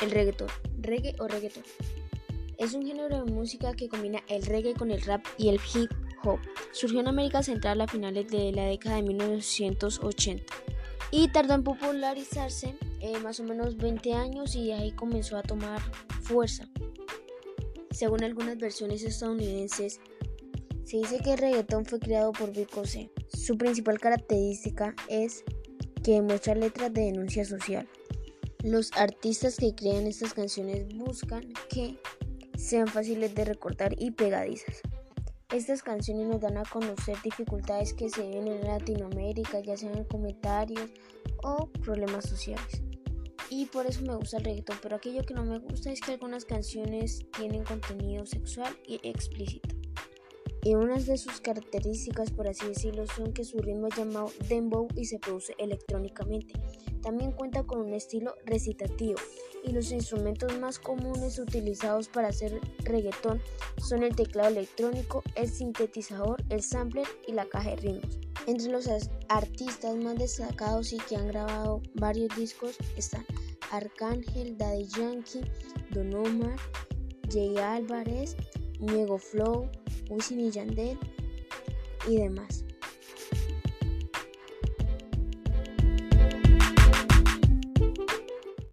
El reggaetón, reggae o reggaetón. Es un género de música que combina el reggae con el rap y el hip hop. Surgió en América Central a finales de la década de 1980 y tardó en popularizarse eh, más o menos 20 años y ahí comenzó a tomar fuerza. Según algunas versiones estadounidenses, se dice que el reggaetón fue creado por Vico. Su principal característica es que muestra letras de denuncia social. Los artistas que crean estas canciones buscan que sean fáciles de recordar y pegadizas. Estas canciones nos dan a conocer dificultades que se ven en Latinoamérica, ya sean comentarios o problemas sociales. Y por eso me gusta el reggaetón, pero aquello que no me gusta es que algunas canciones tienen contenido sexual y explícito. Y una de sus características, por así decirlo, son que su ritmo es llamado dembow y se produce electrónicamente. También cuenta con un estilo recitativo y los instrumentos más comunes utilizados para hacer reggaetón son el teclado electrónico, el sintetizador, el sampler y la caja de ritmos. Entre los artistas más destacados y que han grabado varios discos están Arcángel, Daddy Yankee, Don Omar, Jay Álvarez, Diego Flow, Wisin y y demás.